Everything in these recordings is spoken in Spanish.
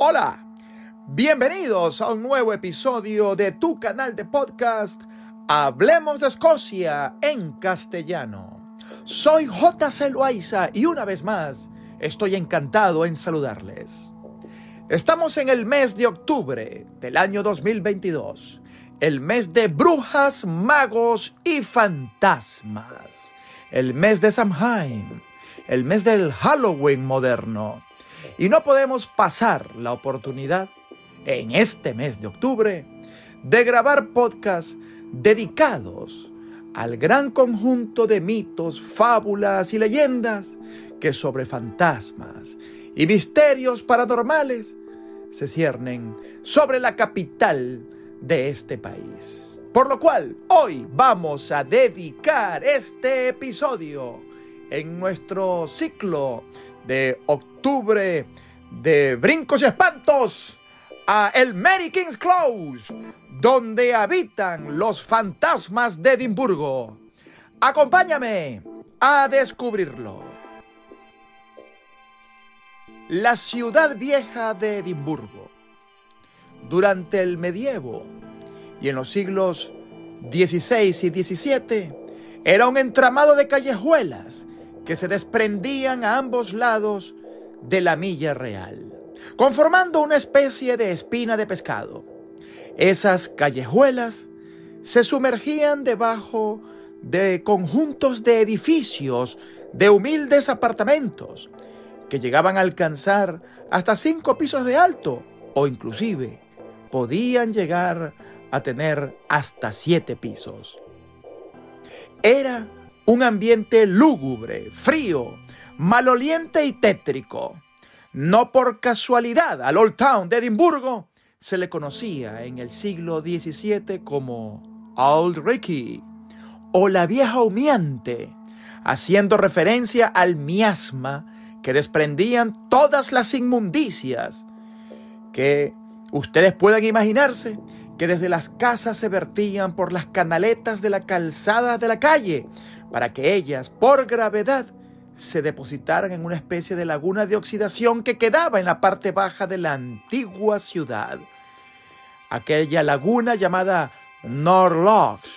Hola, bienvenidos a un nuevo episodio de tu canal de podcast Hablemos de Escocia en castellano. Soy JC Loaiza y una vez más estoy encantado en saludarles. Estamos en el mes de octubre del año 2022, el mes de brujas, magos y fantasmas, el mes de Samhain, el mes del Halloween moderno y no podemos pasar la oportunidad en este mes de octubre de grabar podcasts dedicados al gran conjunto de mitos, fábulas y leyendas que sobre fantasmas y misterios paranormales se ciernen sobre la capital de este país. Por lo cual, hoy vamos a dedicar este episodio en nuestro ciclo de octubre de brincos y espantos a el Mary King's Close, donde habitan los fantasmas de Edimburgo. Acompáñame a descubrirlo. La ciudad vieja de Edimburgo, durante el medievo y en los siglos XVI y XVII, era un entramado de callejuelas que se desprendían a ambos lados de la milla real, conformando una especie de espina de pescado. Esas callejuelas se sumergían debajo de conjuntos de edificios de humildes apartamentos que llegaban a alcanzar hasta cinco pisos de alto o inclusive podían llegar a tener hasta siete pisos. Era un ambiente lúgubre, frío, maloliente y tétrico. No por casualidad al Old Town de Edimburgo se le conocía en el siglo XVII como Old Ricky o la vieja humeante, haciendo referencia al miasma que desprendían todas las inmundicias que ustedes pueden imaginarse que desde las casas se vertían por las canaletas de la calzada de la calle, para que ellas, por gravedad, se depositaran en una especie de laguna de oxidación que quedaba en la parte baja de la antigua ciudad. Aquella laguna llamada Norlocks,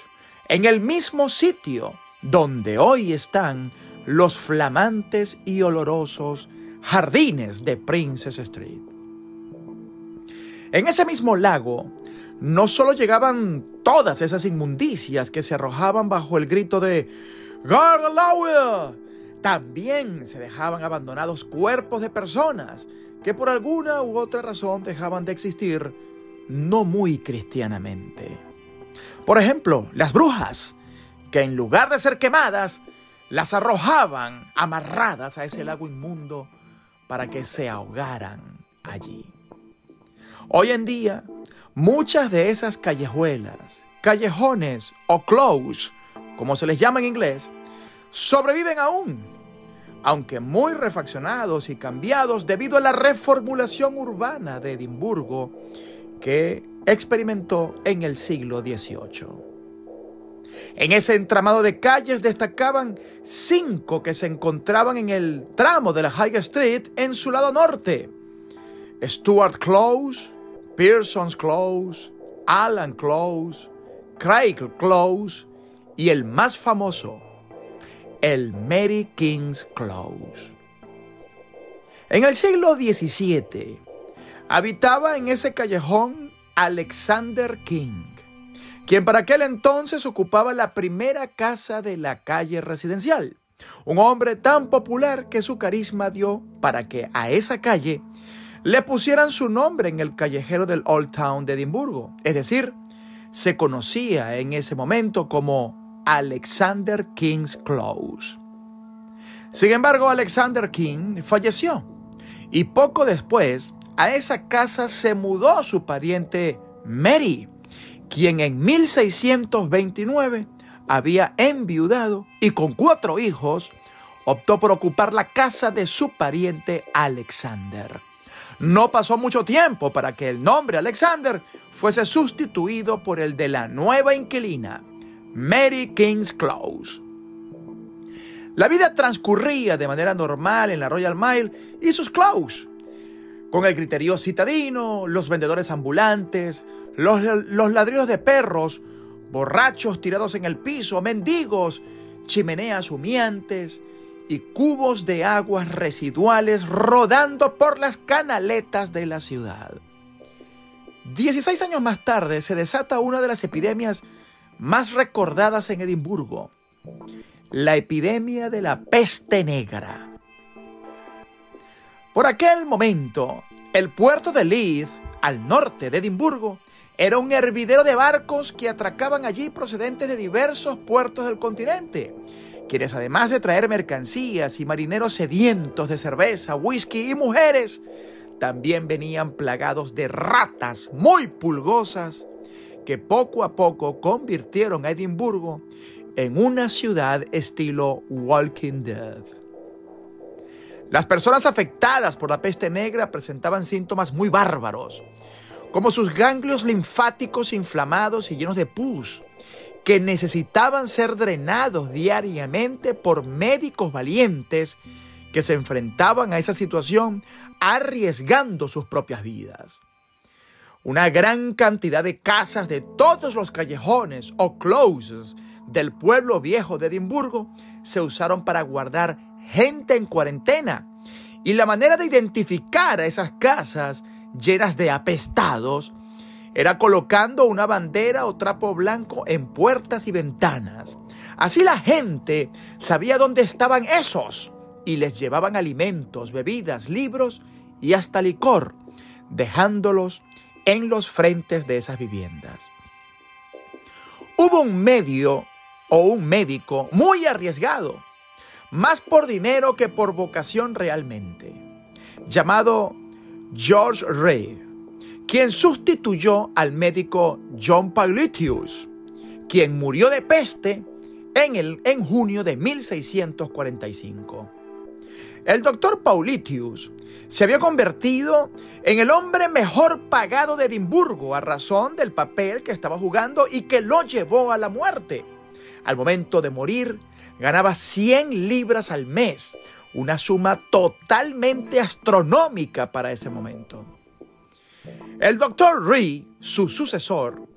en el mismo sitio donde hoy están los flamantes y olorosos jardines de Princess Street. En ese mismo lago no solo llegaban todas esas inmundicias que se arrojaban bajo el grito de También se dejaban abandonados cuerpos de personas que por alguna u otra razón dejaban de existir no muy cristianamente. Por ejemplo, las brujas, que en lugar de ser quemadas, las arrojaban amarradas a ese lago inmundo para que se ahogaran allí. Hoy en día, muchas de esas callejuelas, callejones o close como se les llama en inglés, sobreviven aún, aunque muy refaccionados y cambiados debido a la reformulación urbana de Edimburgo que experimentó en el siglo XVIII. En ese entramado de calles destacaban cinco que se encontraban en el tramo de la High Street en su lado norte. Stuart Close, Pearson's Close, Alan Close, Craig Close y el más famoso, el Mary King's Close. En el siglo XVII habitaba en ese callejón Alexander King, quien para aquel entonces ocupaba la primera casa de la calle residencial. Un hombre tan popular que su carisma dio para que a esa calle le pusieran su nombre en el callejero del Old Town de Edimburgo. Es decir, se conocía en ese momento como Alexander King's Close. Sin embargo, Alexander King falleció y poco después a esa casa se mudó su pariente Mary, quien en 1629 había enviudado y con cuatro hijos optó por ocupar la casa de su pariente Alexander. No pasó mucho tiempo para que el nombre Alexander fuese sustituido por el de la nueva inquilina, Mary King's Close. La vida transcurría de manera normal en la Royal Mile y sus Close, con el criterio citadino, los vendedores ambulantes, los, los ladridos de perros, borrachos tirados en el piso, mendigos, chimeneas humeantes y cubos de aguas residuales rodando por las canaletas de la ciudad. Dieciséis años más tarde se desata una de las epidemias más recordadas en Edimburgo, la epidemia de la peste negra. Por aquel momento, el puerto de Leith, al norte de Edimburgo, era un hervidero de barcos que atracaban allí procedentes de diversos puertos del continente, quienes además de traer mercancías y marineros sedientos de cerveza, whisky y mujeres, también venían plagados de ratas muy pulgosas que poco a poco convirtieron a Edimburgo en una ciudad estilo Walking Dead. Las personas afectadas por la peste negra presentaban síntomas muy bárbaros, como sus ganglios linfáticos inflamados y llenos de pus, que necesitaban ser drenados diariamente por médicos valientes que se enfrentaban a esa situación arriesgando sus propias vidas. Una gran cantidad de casas de todos los callejones o closes del pueblo viejo de Edimburgo se usaron para guardar gente en cuarentena. Y la manera de identificar a esas casas llenas de apestados era colocando una bandera o trapo blanco en puertas y ventanas. Así la gente sabía dónde estaban esos y les llevaban alimentos, bebidas, libros y hasta licor, dejándolos en los frentes de esas viviendas. Hubo un medio o un médico muy arriesgado más por dinero que por vocación realmente, llamado George Ray, quien sustituyó al médico John Paulitius, quien murió de peste en, el, en junio de 1645. El doctor Paulitius se había convertido en el hombre mejor pagado de Edimburgo a razón del papel que estaba jugando y que lo llevó a la muerte. Al momento de morir, ganaba 100 libras al mes, una suma totalmente astronómica para ese momento. El doctor Ree, su sucesor,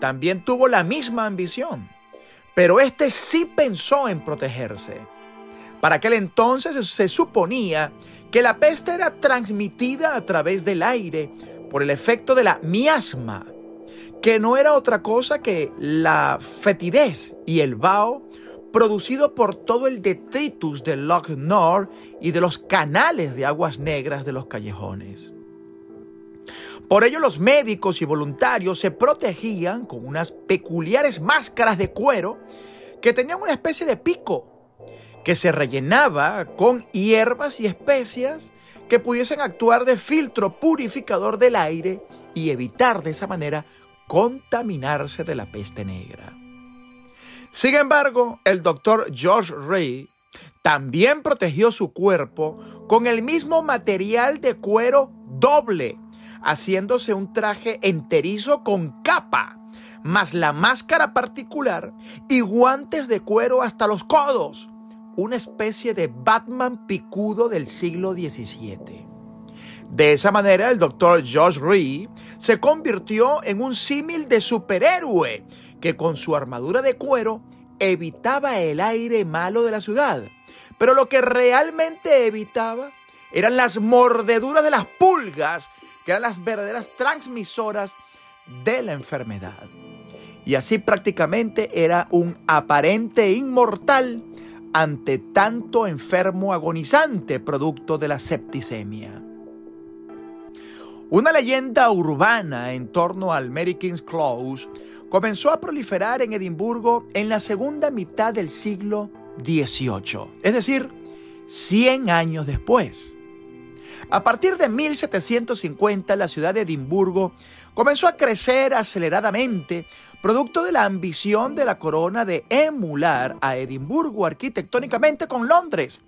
también tuvo la misma ambición, pero este sí pensó en protegerse. Para aquel entonces se suponía que la peste era transmitida a través del aire por el efecto de la miasma, que no era otra cosa que la fetidez y el vaho producido por todo el detritus del Loch Nord y de los canales de aguas negras de los callejones. Por ello los médicos y voluntarios se protegían con unas peculiares máscaras de cuero que tenían una especie de pico que se rellenaba con hierbas y especias que pudiesen actuar de filtro purificador del aire y evitar de esa manera contaminarse de la peste negra. Sin embargo, el doctor George Ray también protegió su cuerpo con el mismo material de cuero doble, haciéndose un traje enterizo con capa, más la máscara particular y guantes de cuero hasta los codos, una especie de Batman picudo del siglo XVII. De esa manera, el doctor George Ray se convirtió en un símil de superhéroe que con su armadura de cuero evitaba el aire malo de la ciudad. Pero lo que realmente evitaba eran las mordeduras de las pulgas, que eran las verdaderas transmisoras de la enfermedad. Y así prácticamente era un aparente inmortal ante tanto enfermo agonizante producto de la septicemia. Una leyenda urbana en torno al Mary King's Close comenzó a proliferar en Edimburgo en la segunda mitad del siglo XVIII, es decir, 100 años después. A partir de 1750, la ciudad de Edimburgo comenzó a crecer aceleradamente, producto de la ambición de la corona de emular a Edimburgo arquitectónicamente con Londres.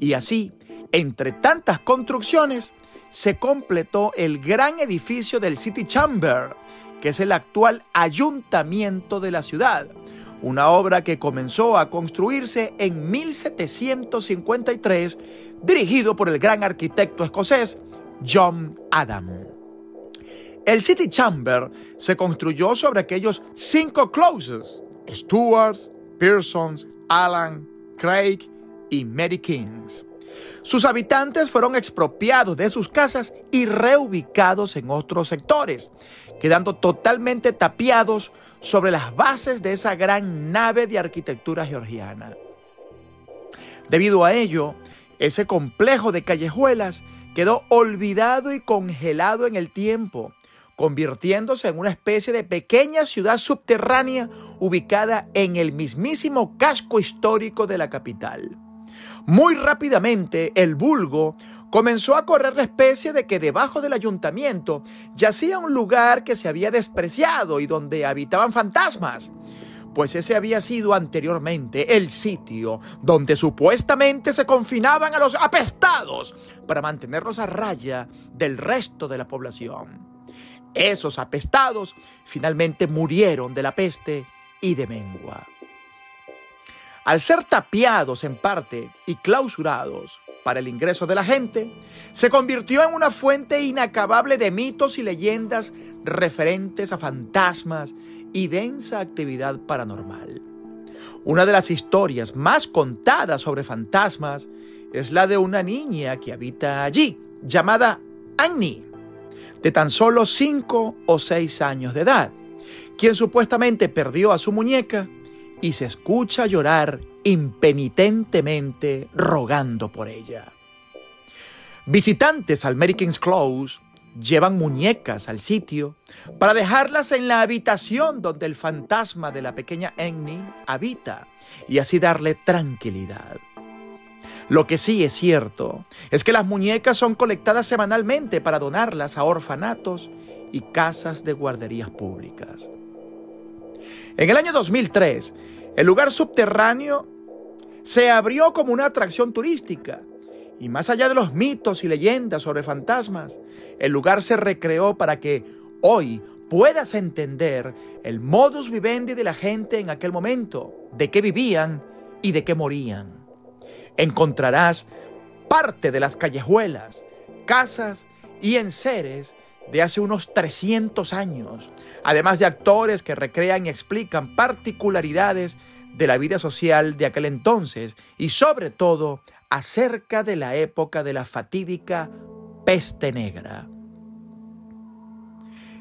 Y así, entre tantas construcciones, se completó el gran edificio del City Chamber, que es el actual ayuntamiento de la ciudad, una obra que comenzó a construirse en 1753, dirigido por el gran arquitecto escocés John Adam. El City Chamber se construyó sobre aquellos cinco closes, Stuart, Pearsons, Allen, Craig y Mary Kings. Sus habitantes fueron expropiados de sus casas y reubicados en otros sectores, quedando totalmente tapiados sobre las bases de esa gran nave de arquitectura georgiana. Debido a ello, ese complejo de callejuelas quedó olvidado y congelado en el tiempo, convirtiéndose en una especie de pequeña ciudad subterránea ubicada en el mismísimo casco histórico de la capital. Muy rápidamente el vulgo comenzó a correr la especie de que debajo del ayuntamiento yacía un lugar que se había despreciado y donde habitaban fantasmas pues ese había sido anteriormente el sitio donde supuestamente se confinaban a los apestados para mantenerlos a raya del resto de la población. Esos apestados finalmente murieron de la peste y de mengua. Al ser tapiados en parte y clausurados para el ingreso de la gente, se convirtió en una fuente inacabable de mitos y leyendas referentes a fantasmas y densa actividad paranormal. Una de las historias más contadas sobre fantasmas es la de una niña que habita allí, llamada Annie de tan solo 5 o 6 años de edad, quien supuestamente perdió a su muñeca y se escucha llorar impenitentemente rogando por ella. Visitantes al American's Close llevan muñecas al sitio para dejarlas en la habitación donde el fantasma de la pequeña Annie habita y así darle tranquilidad. Lo que sí es cierto es que las muñecas son colectadas semanalmente para donarlas a orfanatos y casas de guarderías públicas. En el año 2003, el lugar subterráneo se abrió como una atracción turística. Y más allá de los mitos y leyendas sobre fantasmas, el lugar se recreó para que hoy puedas entender el modus vivendi de la gente en aquel momento, de qué vivían y de qué morían. Encontrarás parte de las callejuelas, casas y enseres de hace unos 300 años, además de actores que recrean y explican particularidades de la vida social de aquel entonces y sobre todo acerca de la época de la fatídica peste negra.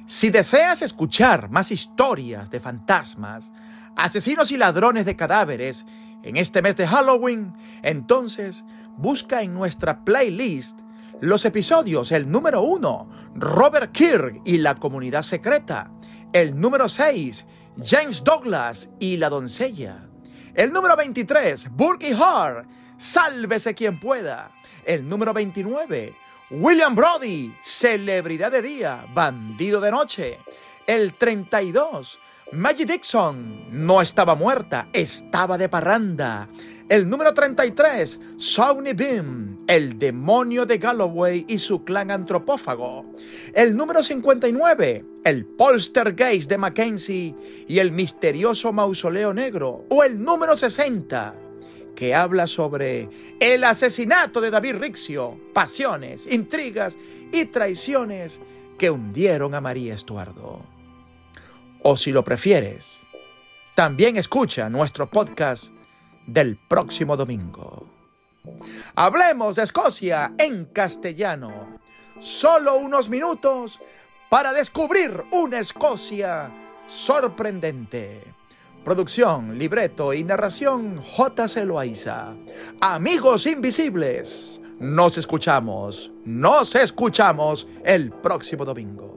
Si deseas escuchar más historias de fantasmas, asesinos y ladrones de cadáveres en este mes de Halloween, entonces busca en nuestra playlist los episodios, el número 1, Robert Kirk y la comunidad secreta, el número 6, James Douglas y la doncella, el número 23, Burke Hart, Sálvese quien pueda, el número 29, William Brody, celebridad de día, bandido de noche, el 32, Maggie Dixon no estaba muerta, estaba de parranda. El número 33, Sawney Beam, el demonio de Galloway y su clan antropófago. El número 59, el poltergeist de Mackenzie y el misterioso mausoleo negro. O el número 60, que habla sobre el asesinato de David Rixio, pasiones, intrigas y traiciones que hundieron a María Estuardo. O si lo prefieres, también escucha nuestro podcast del próximo domingo. Hablemos de Escocia en castellano. Solo unos minutos para descubrir una Escocia sorprendente. Producción, libreto y narración J. Loaiza. Amigos invisibles, nos escuchamos, nos escuchamos el próximo domingo.